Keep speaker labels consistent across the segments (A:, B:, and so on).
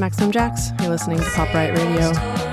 A: Maximum Jax. You're listening to Pop Riot Radio.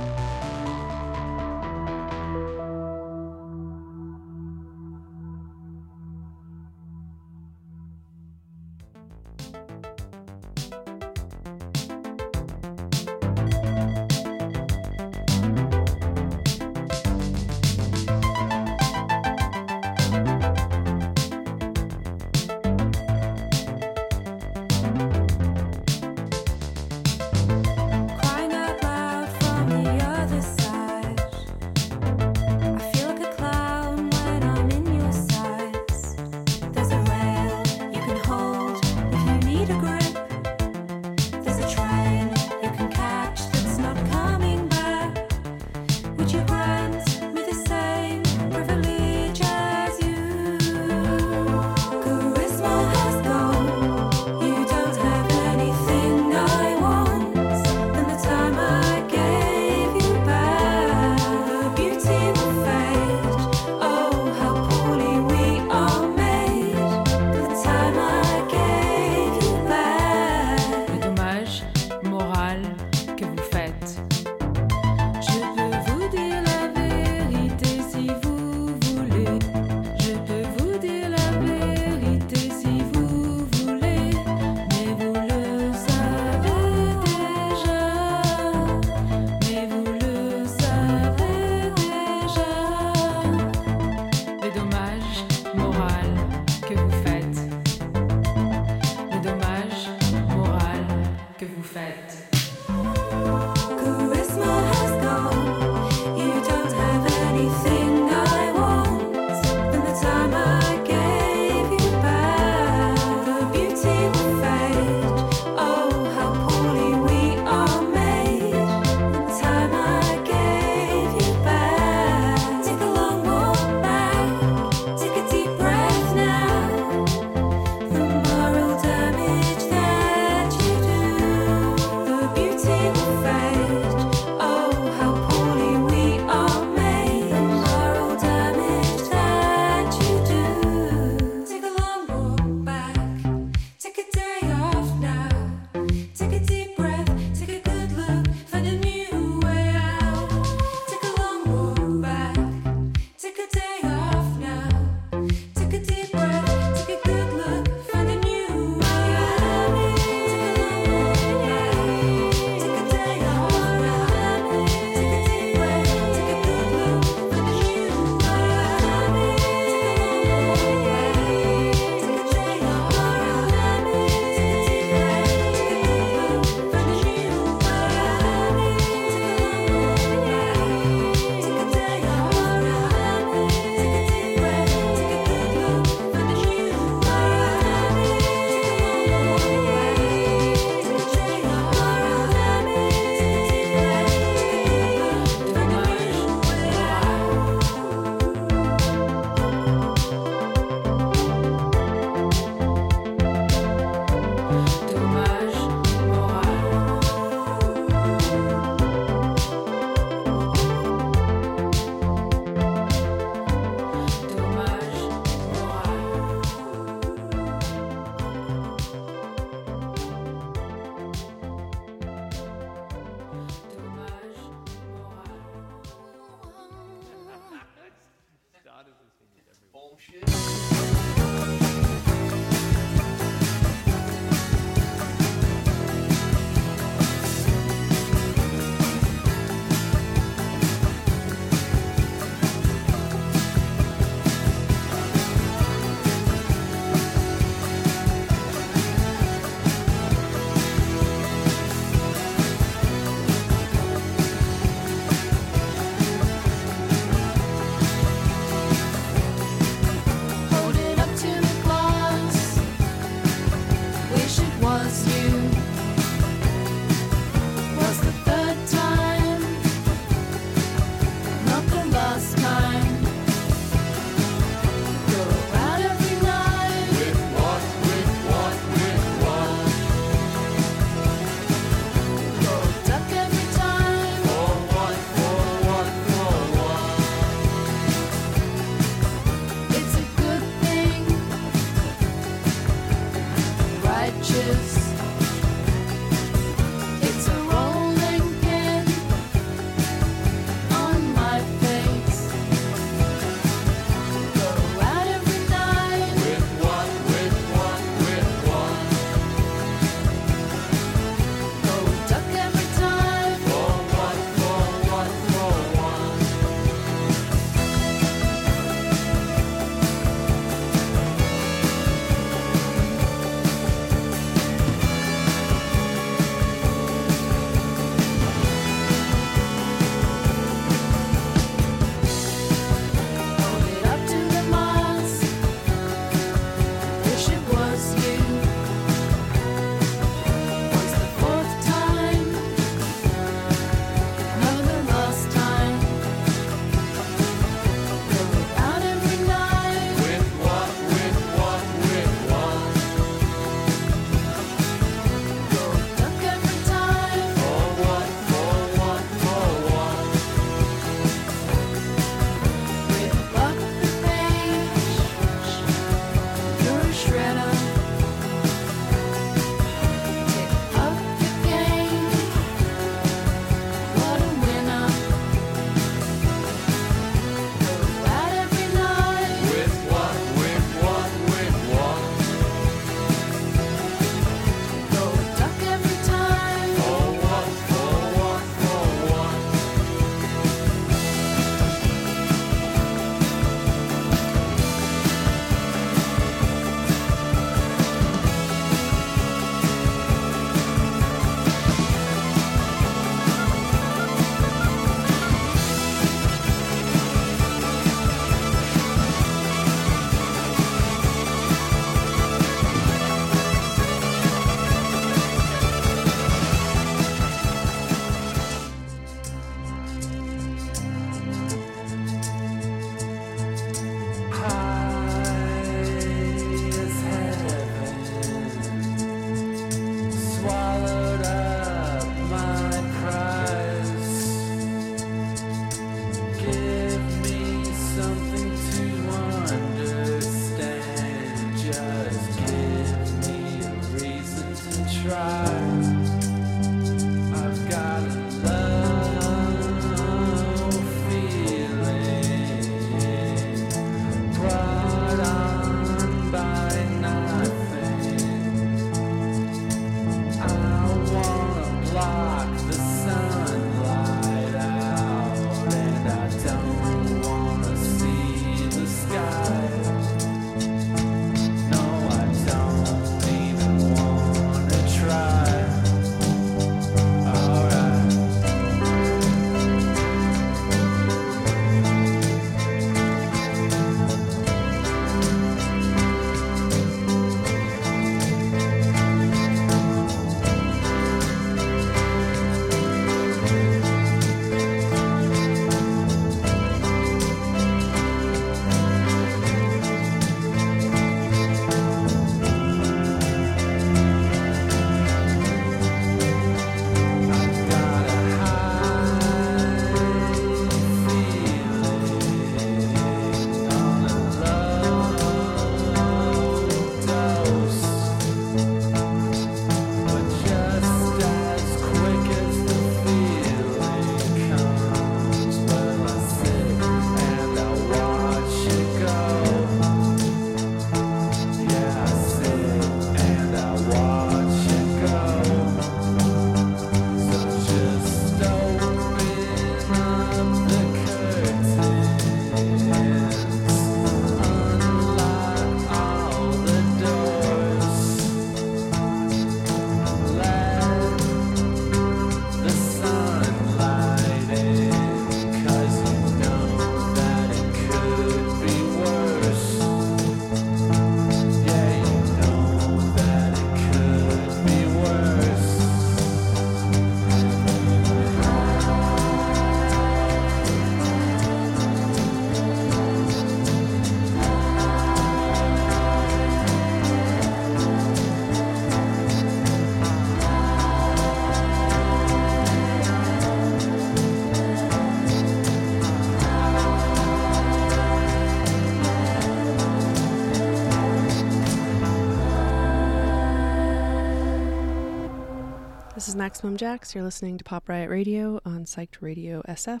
B: Is Maximum Jax. You're listening to Pop Riot Radio on Psyched Radio SF,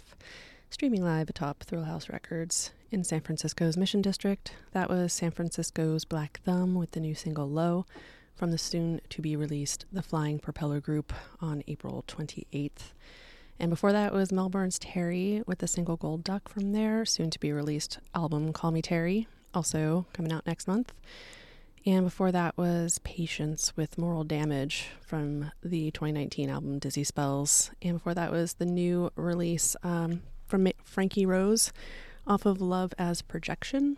B: streaming live atop Thrill House Records in San Francisco's Mission District. That was San Francisco's Black Thumb with the new single Low from the soon to be released The Flying Propeller Group on April 28th. And before that was Melbourne's Terry with the single Gold Duck from their soon to be released album Call Me Terry, also coming out next month. And before that was Patience with Moral Damage from the 2019 album Dizzy Spells. And before that was the new release um, from Frankie Rose off of Love as Projection.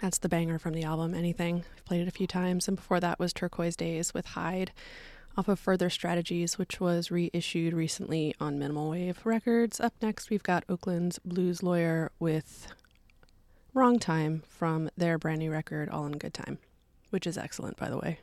B: That's the banger from the album, Anything. I've played it a few times. And before that was Turquoise Days with Hyde off of Further Strategies, which was reissued recently on Minimal Wave Records. Up next, we've got Oakland's Blues Lawyer with Wrong Time from their brand new record, All in Good Time which is excellent, by the way.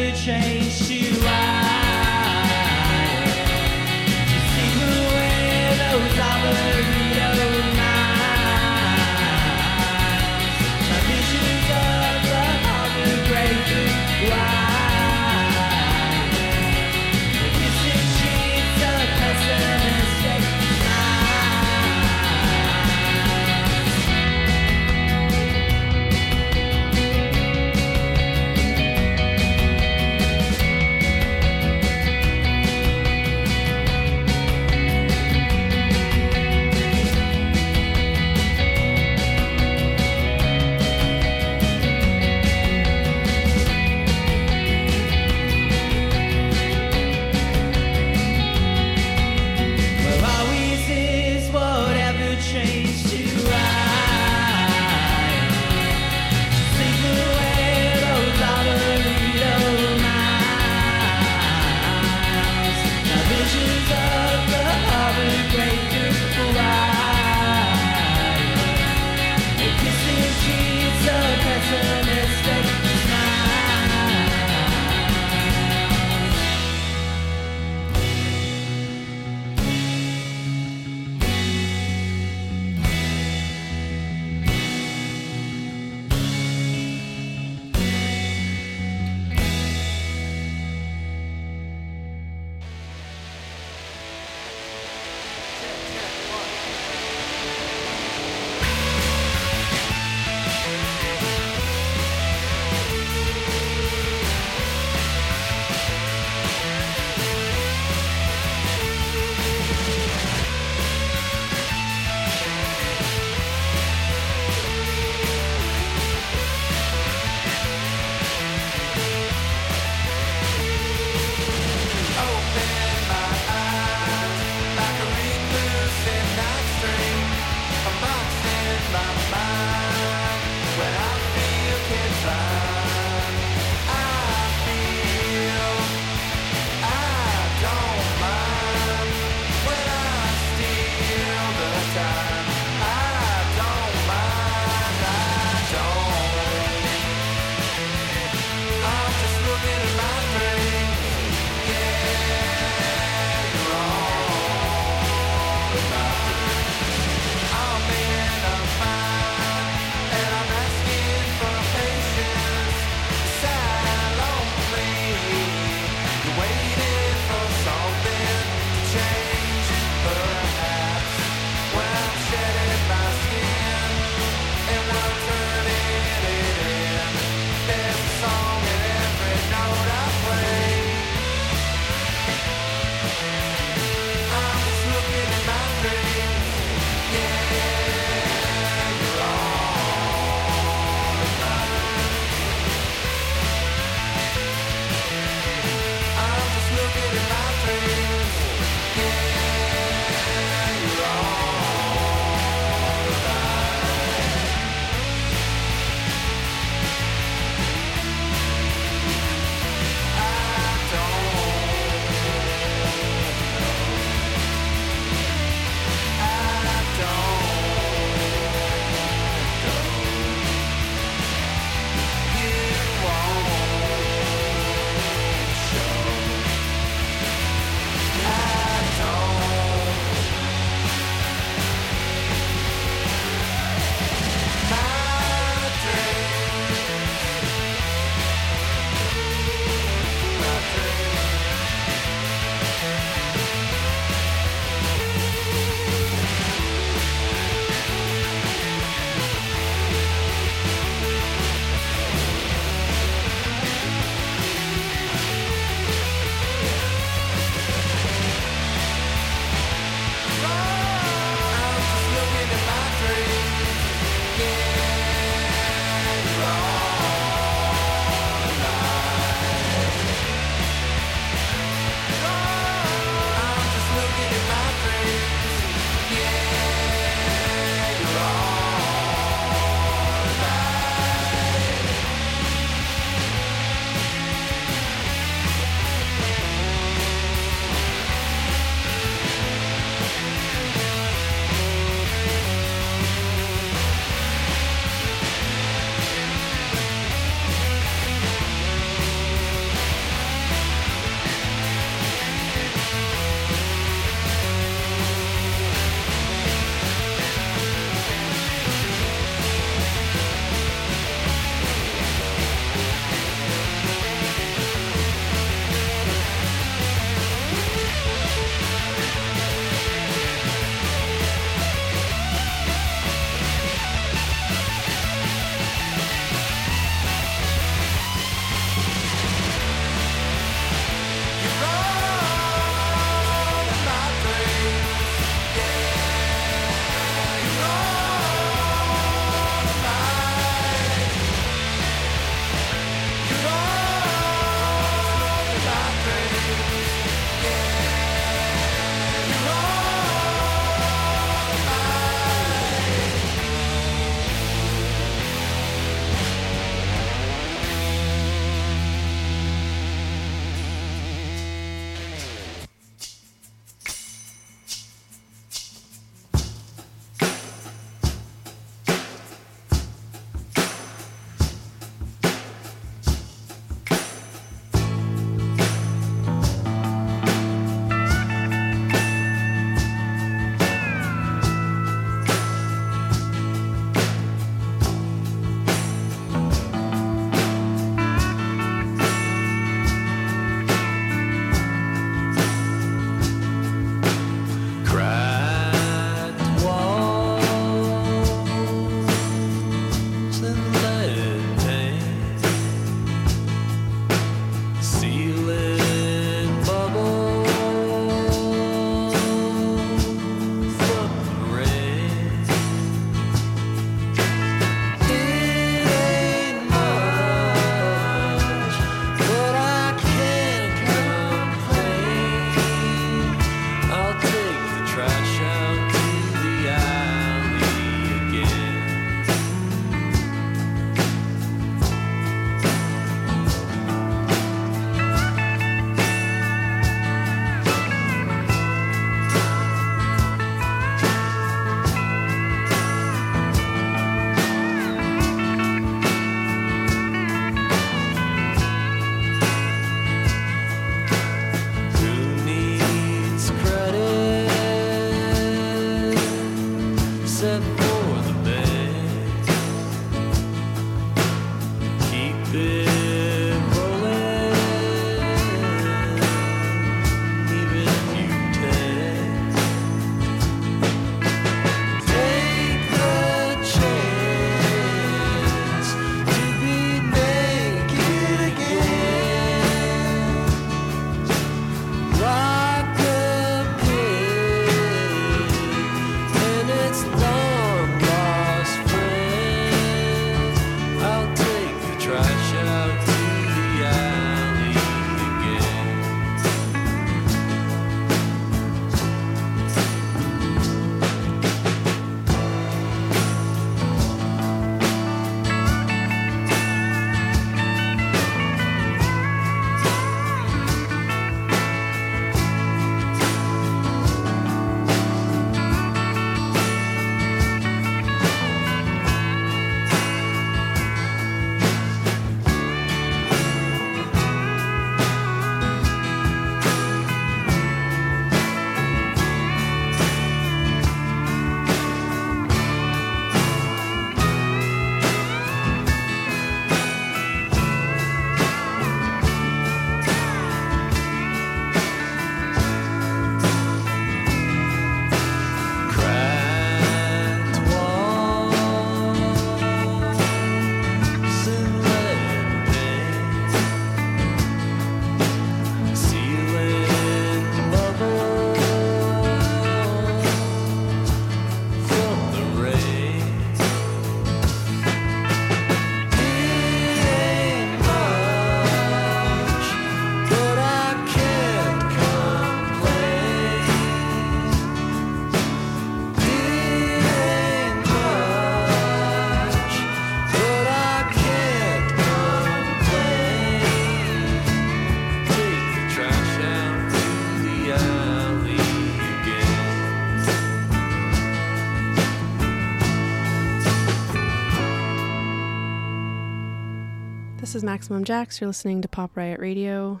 B: This is Maximum Jax. You're listening to Pop Riot Radio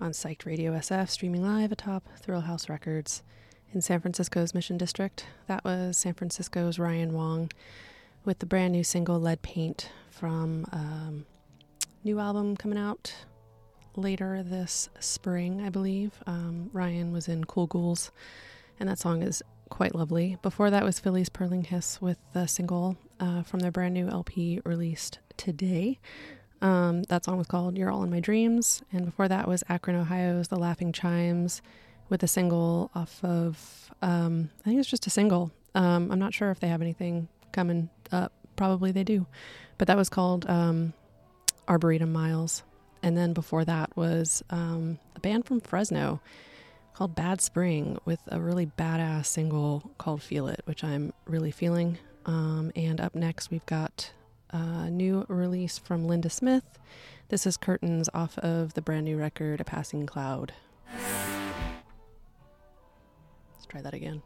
B: on Psyched Radio SF, streaming live atop Thrill House Records in San Francisco's Mission District. That was San Francisco's Ryan Wong with the brand new single Lead Paint from um, new album coming out later this spring, I believe. Um, Ryan was in Cool Ghouls, and that song is quite lovely. Before that was Philly's Purling Hiss with the single uh, from their brand new LP released today. Um, that song was called You're All in My Dreams. And before that was Akron, Ohio's The Laughing Chimes with a single off of, um, I think it's just a single. Um, I'm not sure if they have anything coming up. Probably they do. But that was called um, Arboretum Miles. And then before that was um, a band from Fresno called Bad Spring with a really badass single called Feel It, which I'm really feeling. Um, and up next, we've got a new release from Linda Smith. This is Curtains off of the brand new record, A Passing Cloud. Let's try that again.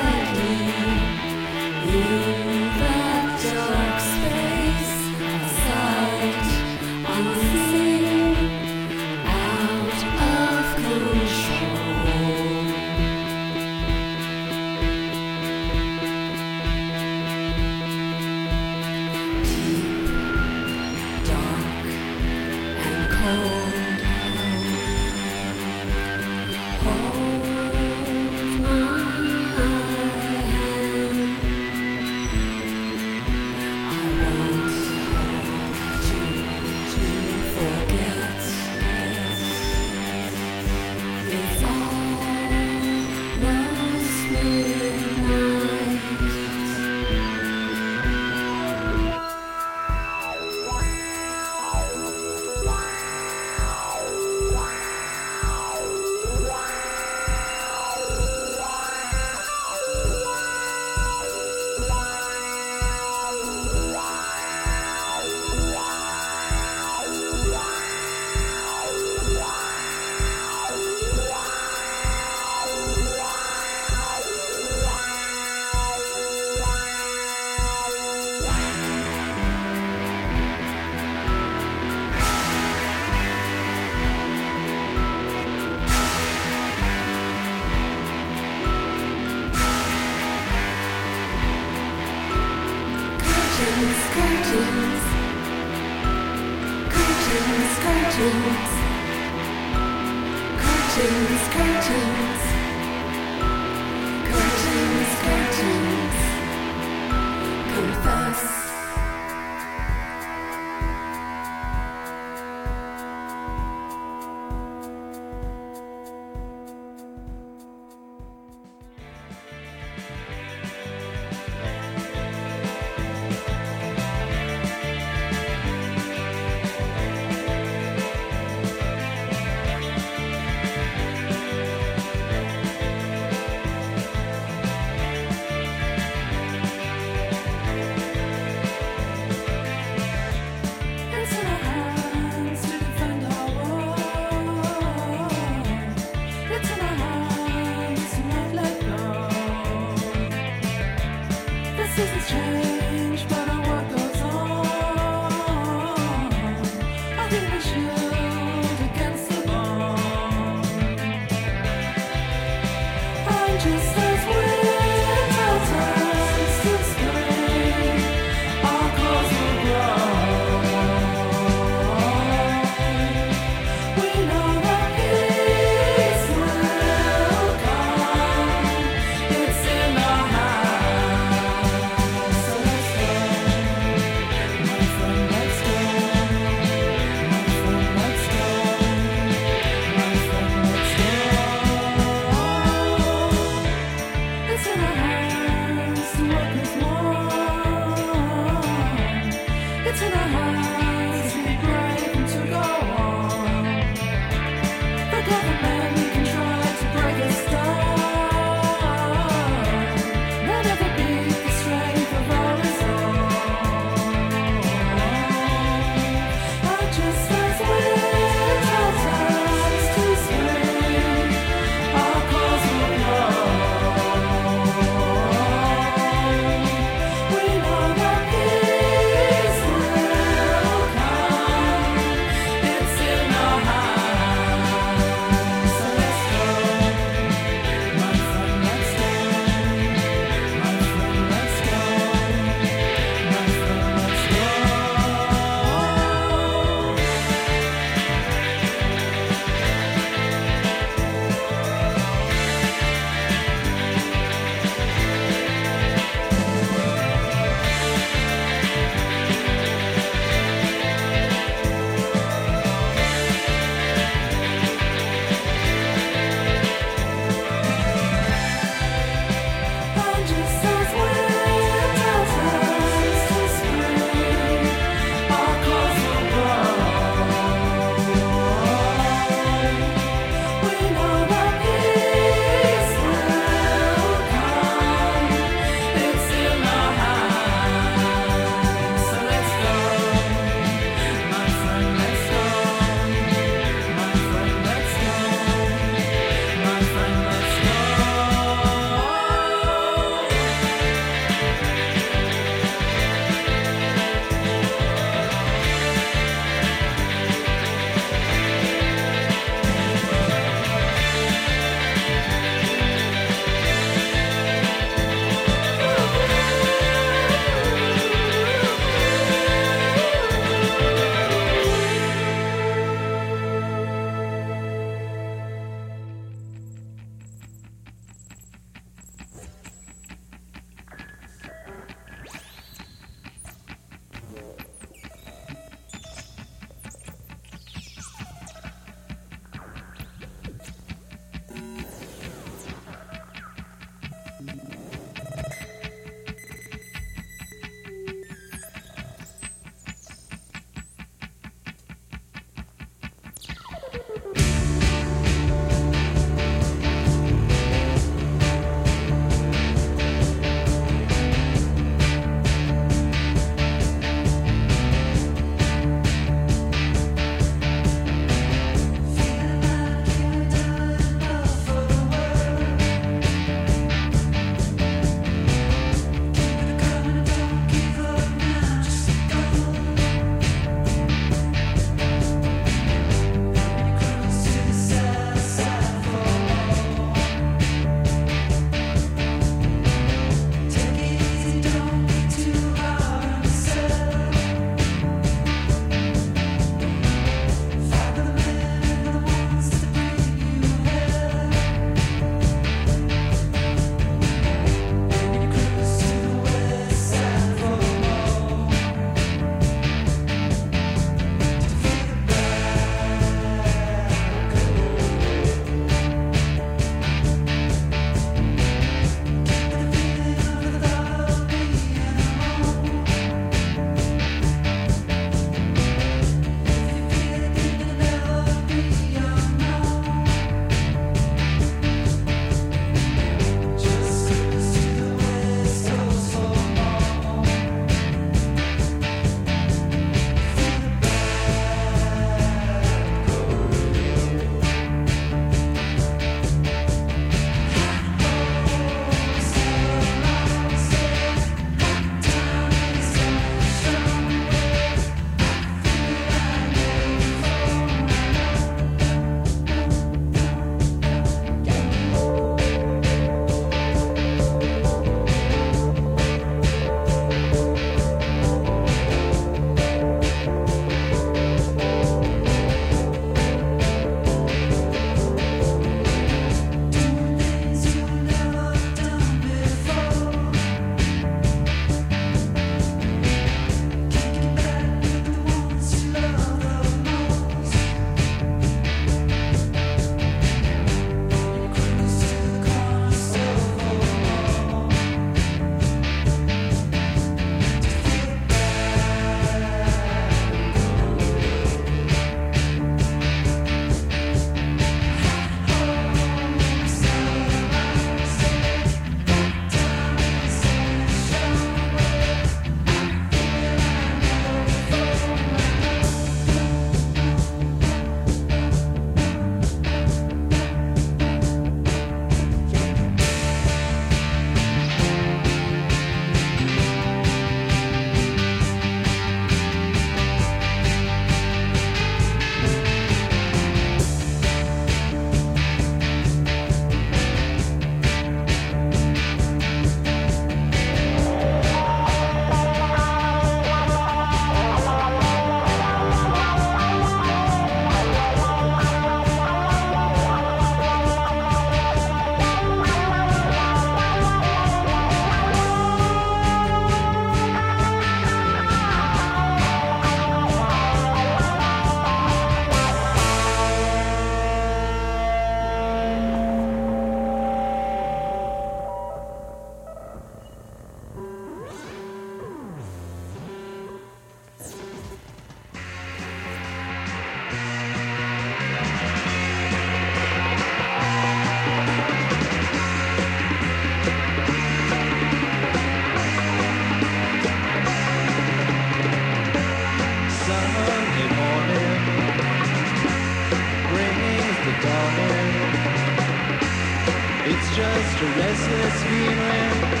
C: restless feeling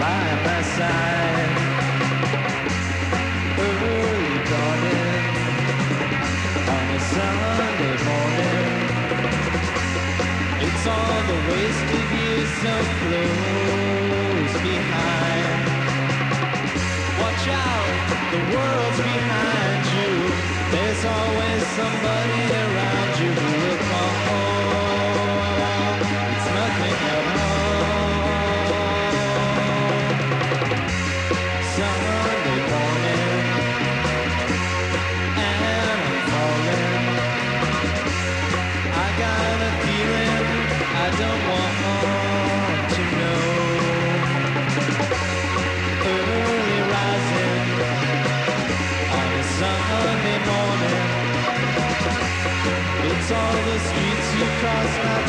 C: by my side. Early dawning on a Sunday morning. It's all the wasted years so close behind. Watch out, the world's behind you. There's always somebody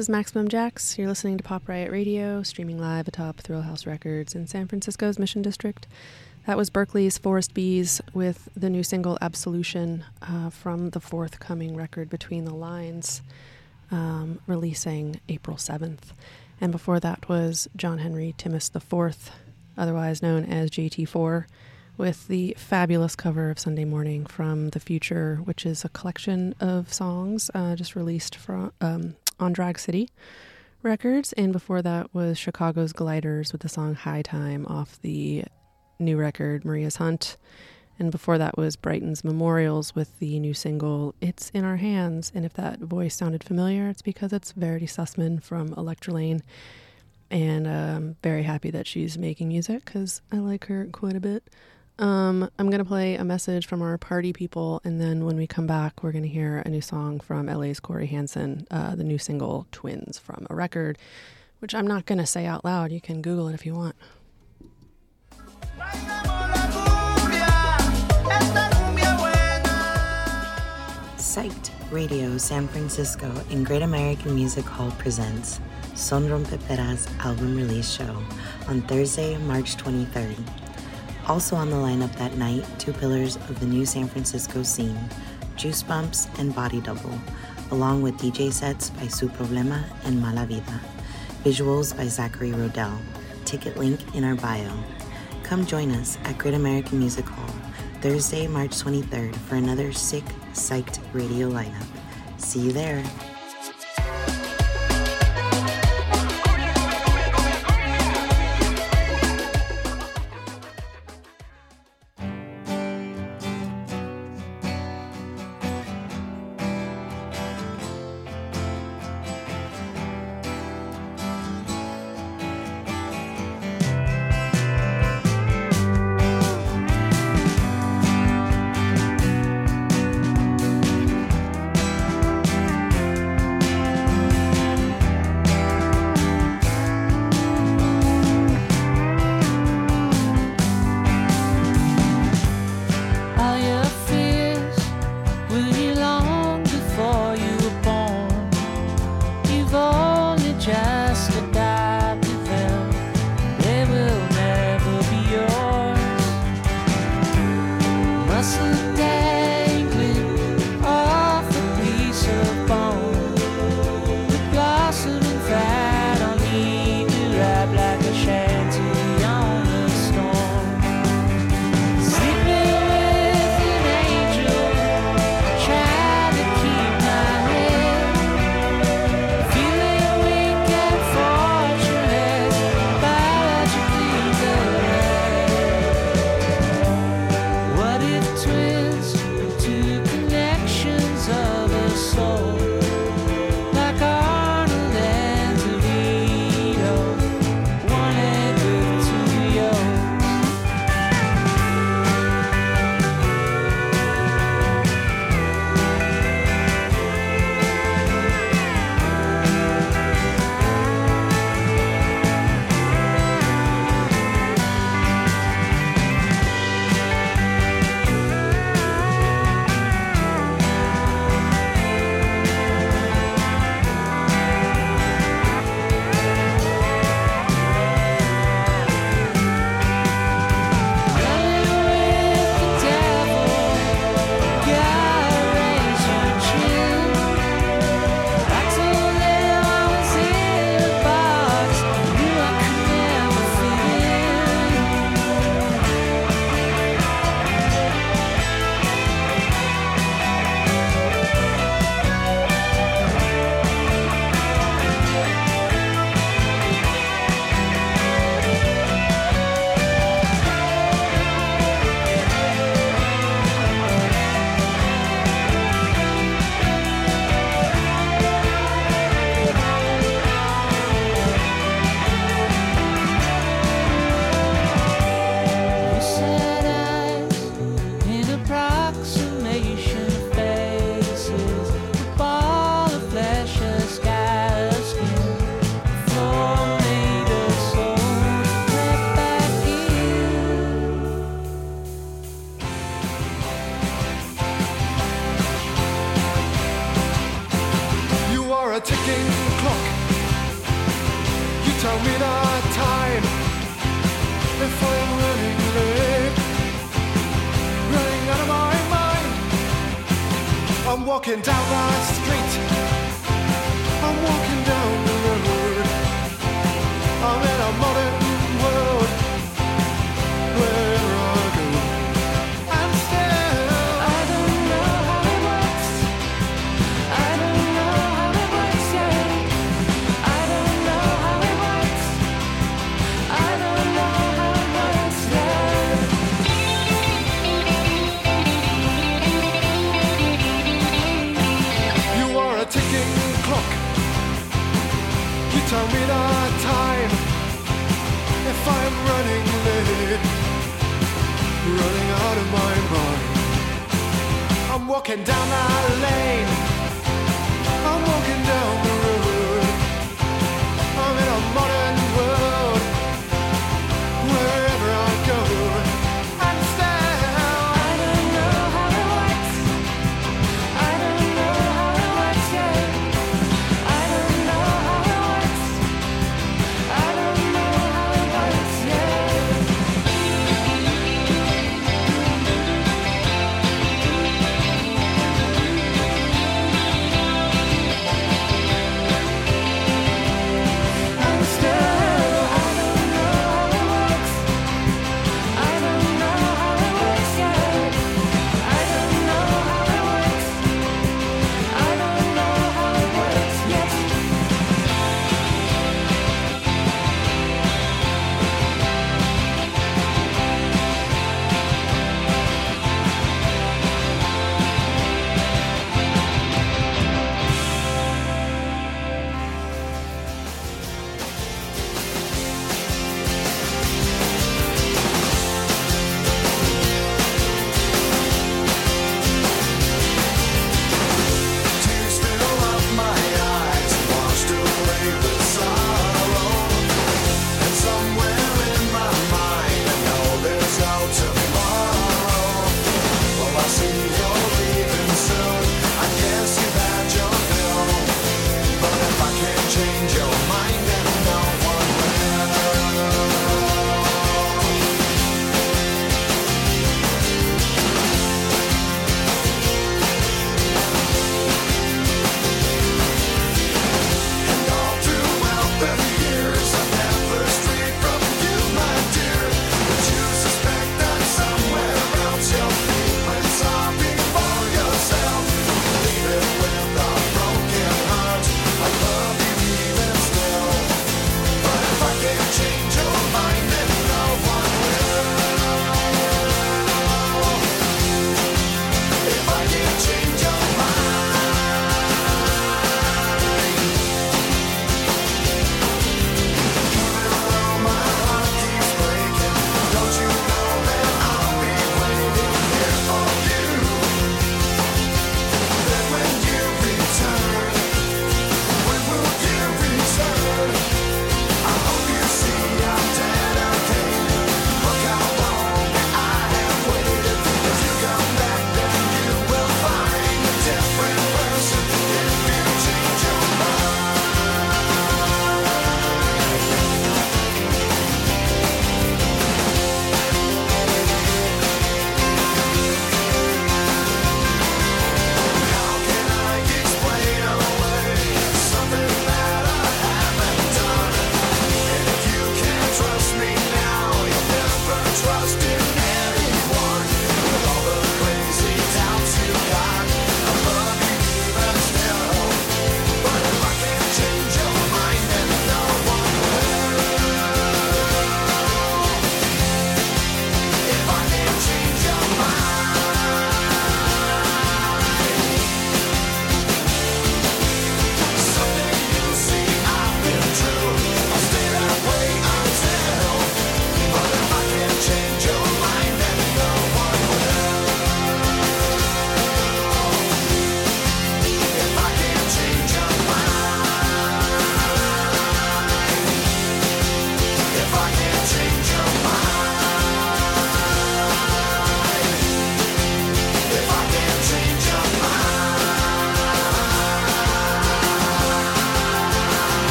B: is Maximum Jax. You're listening to Pop Riot Radio, streaming live atop Thrill House Records in San Francisco's Mission District. That was Berkeley's Forest Bees with the new single Absolution uh, from the forthcoming record Between the Lines, um, releasing April 7th. And before that was John Henry Timmis IV, otherwise known as JT4, with the fabulous cover of Sunday Morning from The Future, which is a collection of songs uh, just released from, um, on Drag City Records. And before that was Chicago's Gliders with the song High Time off the new record, Maria's Hunt. And before that was Brighton's Memorials with the new single, It's in Our Hands. And if that voice sounded familiar, it's because it's Verity Susman from Electrelane. And I'm very happy that she's making music because I like her quite a bit. Um, I'm going to play a message from our party people, and then when we come back, we're going to hear a new song from LA's Corey Hansen, uh, the new single Twins from a record, which I'm not going to say out loud. You can Google it if you want.
D: Psyched Radio San Francisco and Great American Music Hall presents Son Rompeperas album release show on Thursday, March 23rd. Also on the lineup that night, two pillars of the new San Francisco scene, Juice Bumps and Body Double, along with DJ sets by Su Problema and Mala Vida. Visuals by Zachary Rodell. Ticket link in our bio. Come join us at Great American Music Hall Thursday, March 23rd for another sick, psyched radio lineup. See you there.
E: walking down the street. I'm walking down
F: it
E: on time if I'm running late, running out of my mind. I'm walking down that lane, I'm walking down the road. I'm in a modern world where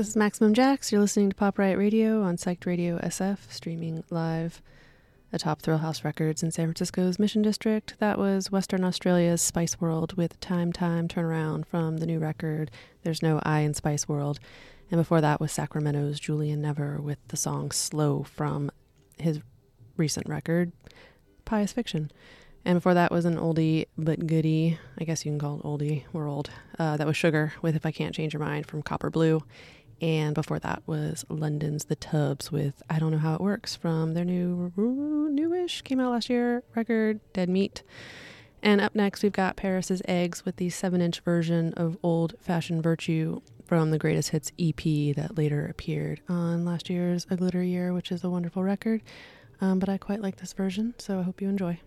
B: This is Maximum Jax. You're listening to Pop Riot Radio on Psyched Radio SF, streaming live atop Thrillhouse Records in San Francisco's Mission District. That was Western Australia's Spice World with Time Time Turnaround from the new record There's No I in Spice World. And before that was Sacramento's Julian Never with the song Slow from his recent record, Pious Fiction. And before that was an oldie but goodie, I guess you can call it oldie, we're old. Uh, that was Sugar with If I Can't Change Your Mind from Copper Blue. And before that was London's The Tubs with I Don't Know How It Works from their new, newish, came out last year record, Dead Meat. And up next, we've got Paris's Eggs with the 7 inch version of Old Fashioned Virtue from the Greatest Hits EP that later appeared on last year's A Glitter Year, which is a wonderful record. Um, but I quite like this version, so I hope you enjoy.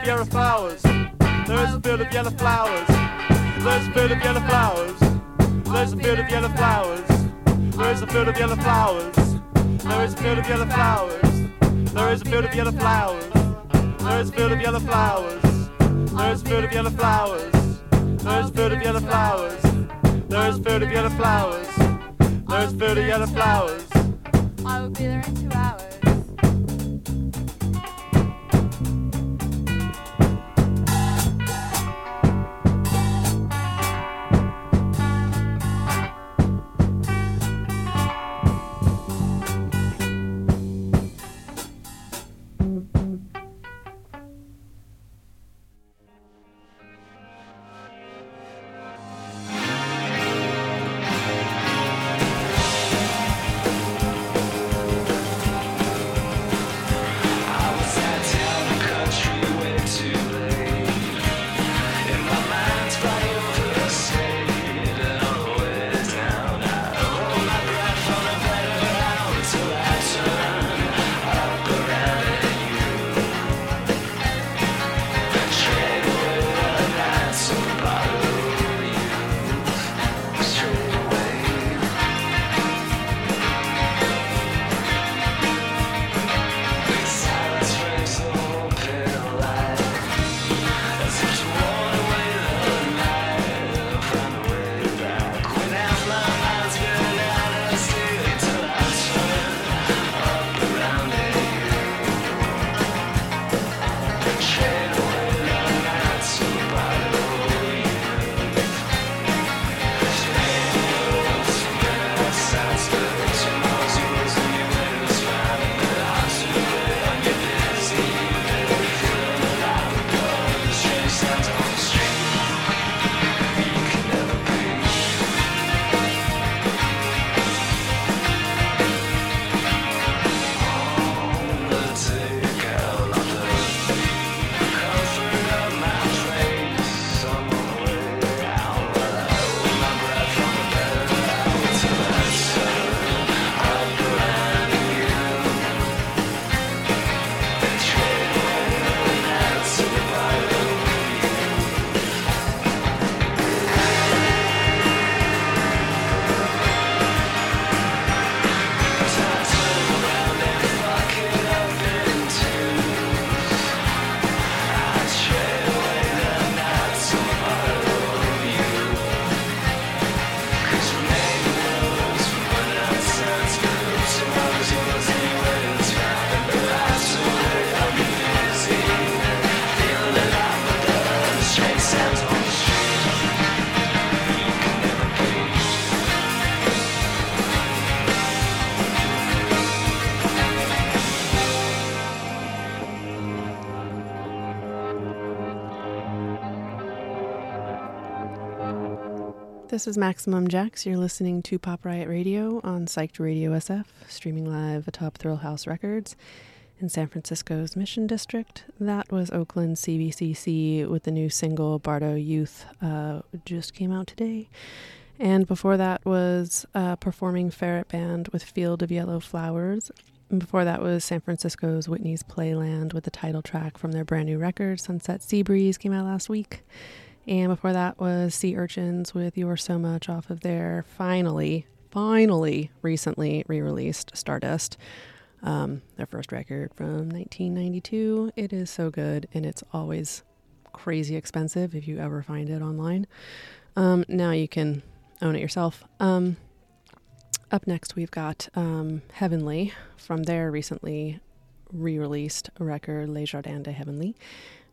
G: of yellow flowers. There's a field of yellow flowers. There's a field of yellow flowers. There's a field of yellow flowers. There's a field of yellow flowers. There is a field of yellow flowers.
F: There
G: is a field of yellow flowers. There is a field of yellow flowers. There is a field of yellow flowers. There is a field of yellow flowers. There is a field of yellow flowers. There is a field of yellow flowers.
F: I will be there in two hours.
B: This is Maximum Jax. You're listening to Pop Riot Radio on Psyched Radio SF, streaming live atop Thrillhouse Records in San Francisco's Mission District. That was Oakland CBCC with the new single Bardo Youth, uh, just came out today. And before that was uh, performing Ferret Band with Field of Yellow Flowers. And before that was San Francisco's Whitney's Playland with the title track from their brand new record, Sunset Sea Breeze, came out last week. And before that was Sea Urchins with You're So Much off of their finally, finally, recently re released Stardust, um, their first record from 1992. It is so good and it's always crazy expensive if you ever find it online. Um, now you can own it yourself. Um, up next, we've got um, Heavenly from their recently re released record, Le Jardin de Heavenly,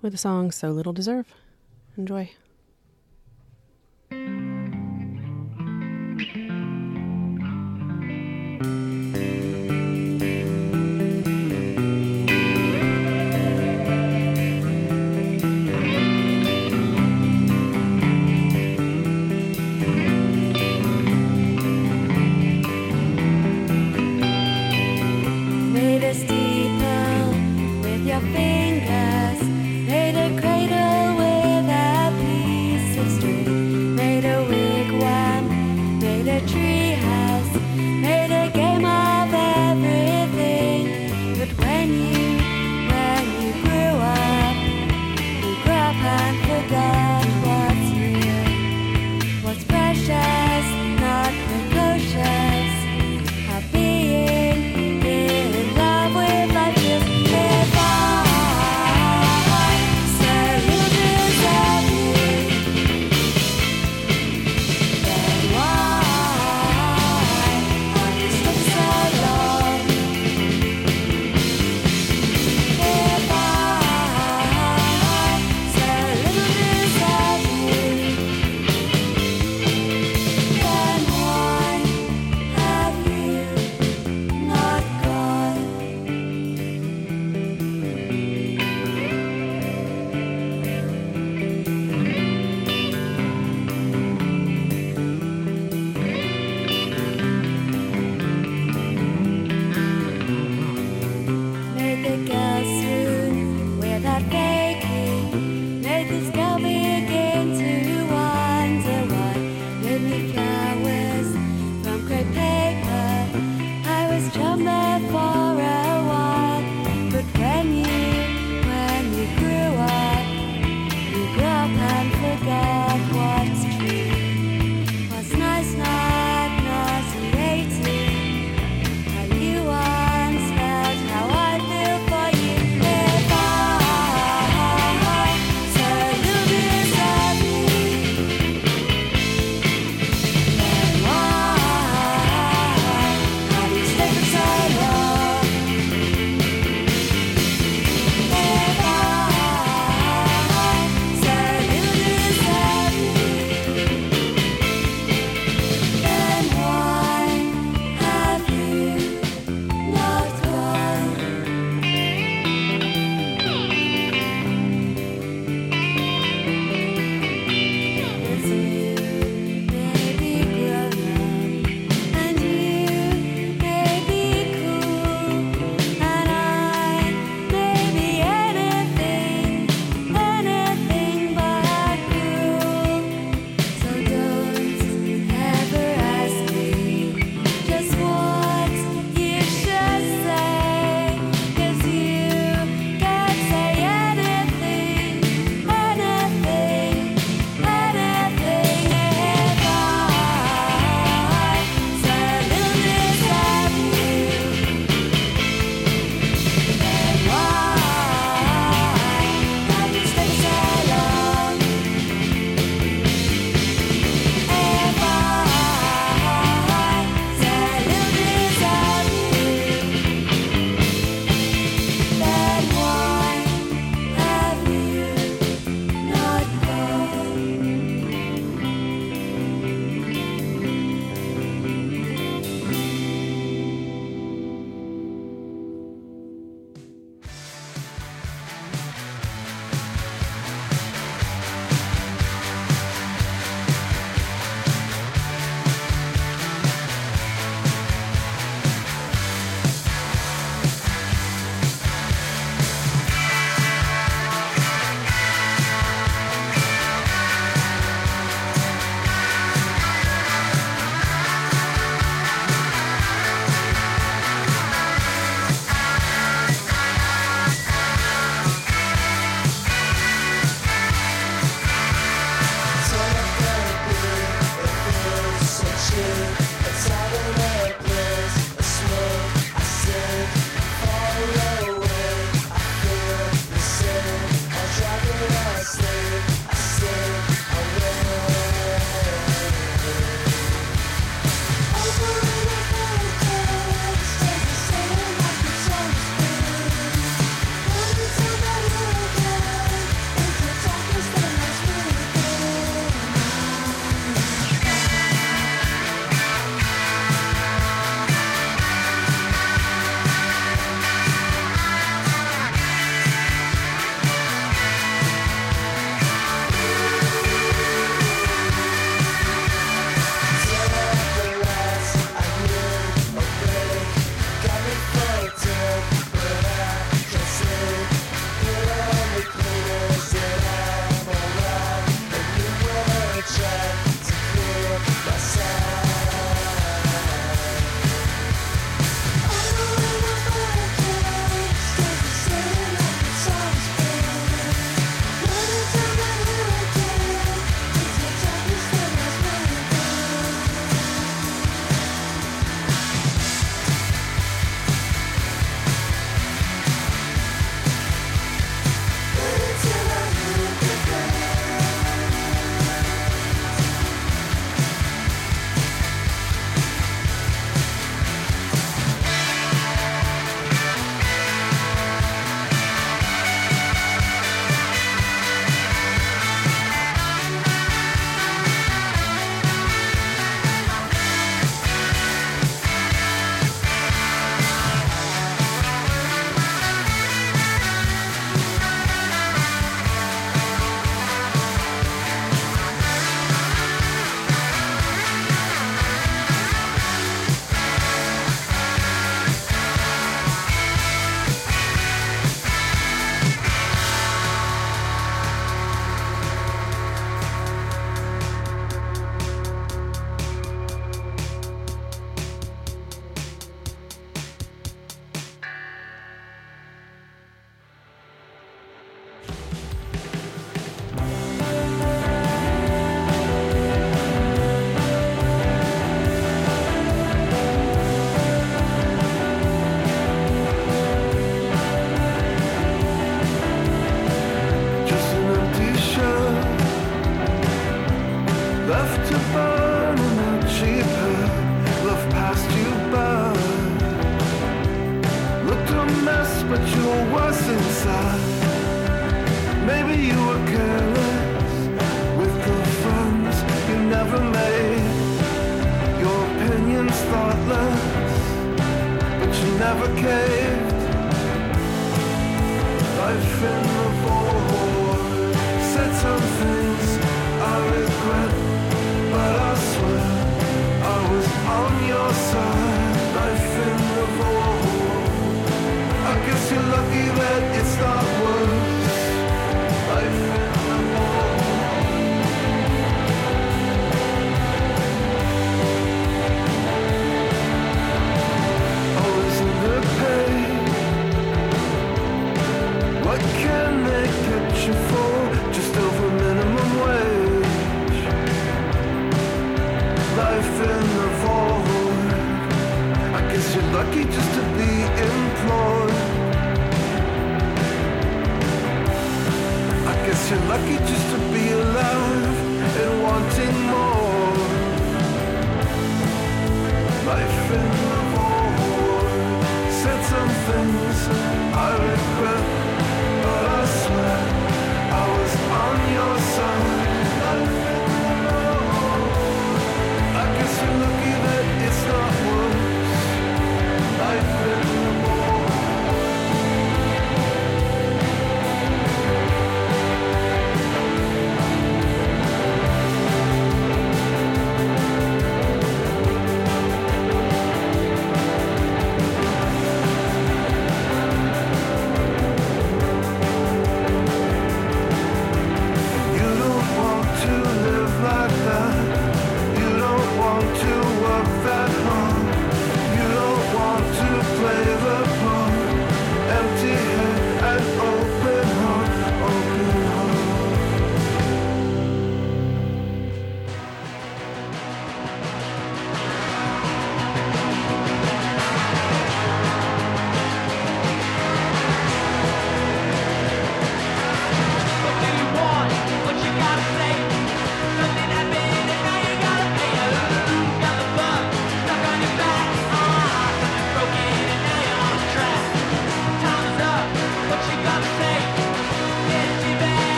B: with the song So Little Deserve. Enjoy.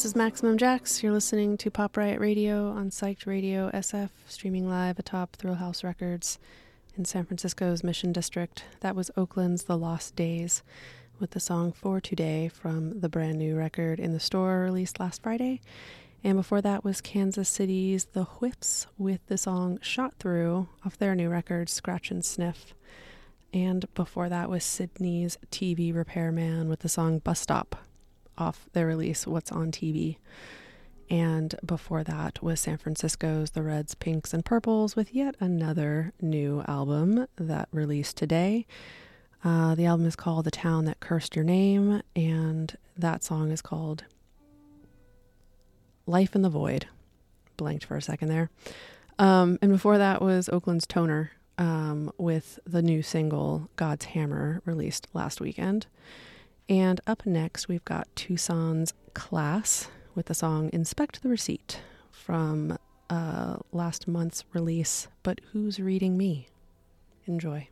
B: This is Maximum Jax. You're listening to Pop Riot Radio on Psyched Radio SF, streaming live atop Thrillhouse Records in San Francisco's Mission District. That was Oakland's The Lost Days with the song For Today from the brand new record in the store released last Friday. And before that was Kansas City's The Whips with the song Shot Through off their new record, Scratch and Sniff. And before that was Sydney's TV Repairman with the song Bus Stop off their release What's on TV. And before that was San Francisco's The Reds, Pinks, and Purples with yet another new album that released today. Uh, the album is called The Town That Cursed Your Name, and that song is called Life in the Void. Blanked for a second there. Um, and before that was Oakland's Toner um, with the new single God's Hammer released last weekend. And up next, we've got Tucson's Class with the song Inspect the Receipt from uh, last month's release, But Who's Reading Me? Enjoy.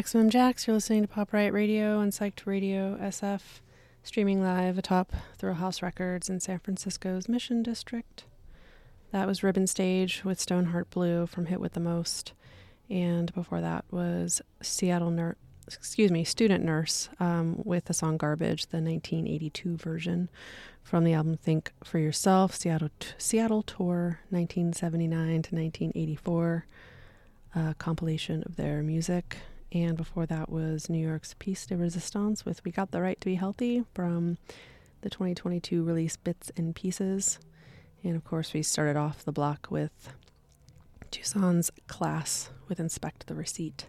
B: Maximum Jax. You're listening to Pop Riot Radio and Psyched Radio SF, streaming live atop Thrillhouse Records in San Francisco's Mission District. That was Ribbon Stage with Stoneheart Blue from Hit with the Most, and before that was Seattle Nurse, excuse me, Student Nurse um, with the song Garbage, the 1982 version from the album Think for Yourself, Seattle Seattle Tour 1979 to 1984 uh, compilation of their music. And before that was New York's Piece de Resistance with We Got the Right to Be Healthy from the 2022 release Bits and Pieces. And of course, we started off the block with Tucson's Class with Inspect the Receipt.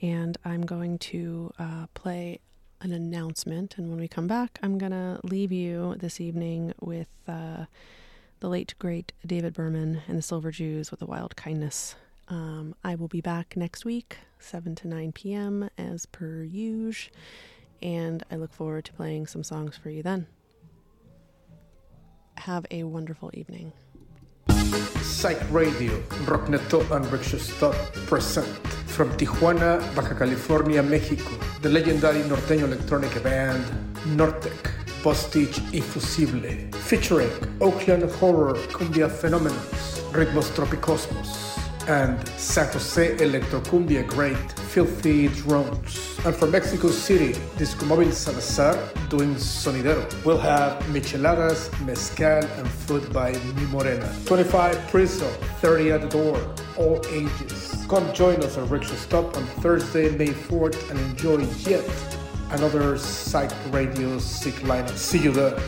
B: And I'm going to uh, play an announcement. And when we come back, I'm going to leave you this evening with uh, the late, great David Berman and the Silver Jews with a Wild Kindness. Um, I will be back next week, 7 to 9 p.m., as per usual. And I look forward to playing some songs for you then. Have a wonderful evening.
H: Psych Radio, Rockneto and Rickshaw present from Tijuana, Baja California, Mexico, the legendary norteño electronic band Nortec, Bostich y Fussible, featuring Oakland Horror Cumbia Phenomenons, Ritmos Tropicosmos, and San Jose Electrocumbia great Filthy Drones. And from Mexico City, Disco Móvil Salazar doing Sonidero. We'll have micheladas, mezcal, and food by Mi Morena. 25 Priso, 30 at the door, all ages. Come join us at Rickshaw Stop on Thursday, May 4th, and enjoy yet another Psych Radio Sick lineup. See you there.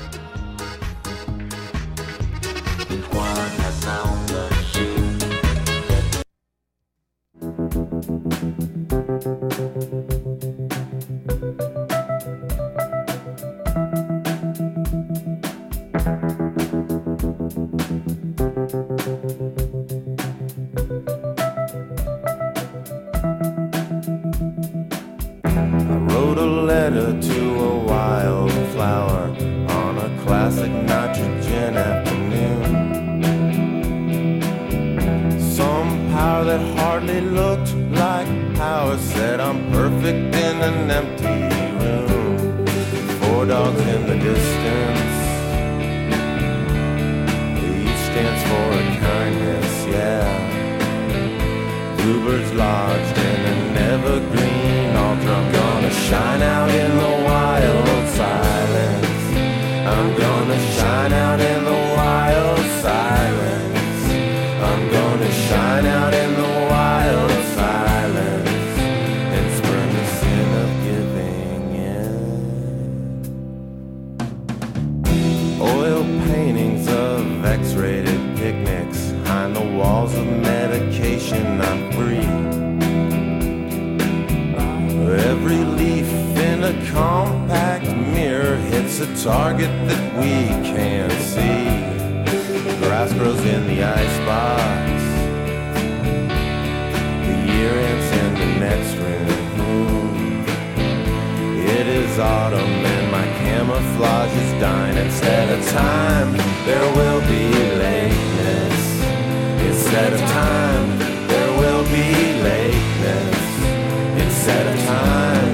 C: X-rated picnics behind the walls of medication I'm free. Every leaf in a compact mirror hits a target that we can't see. Grass grows in the icebox. The year ends in the next room. It is autumn camouflage is dying. Instead of time, there will be lateness. Instead of time, there will be lateness. Instead of time,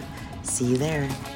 D: See you there.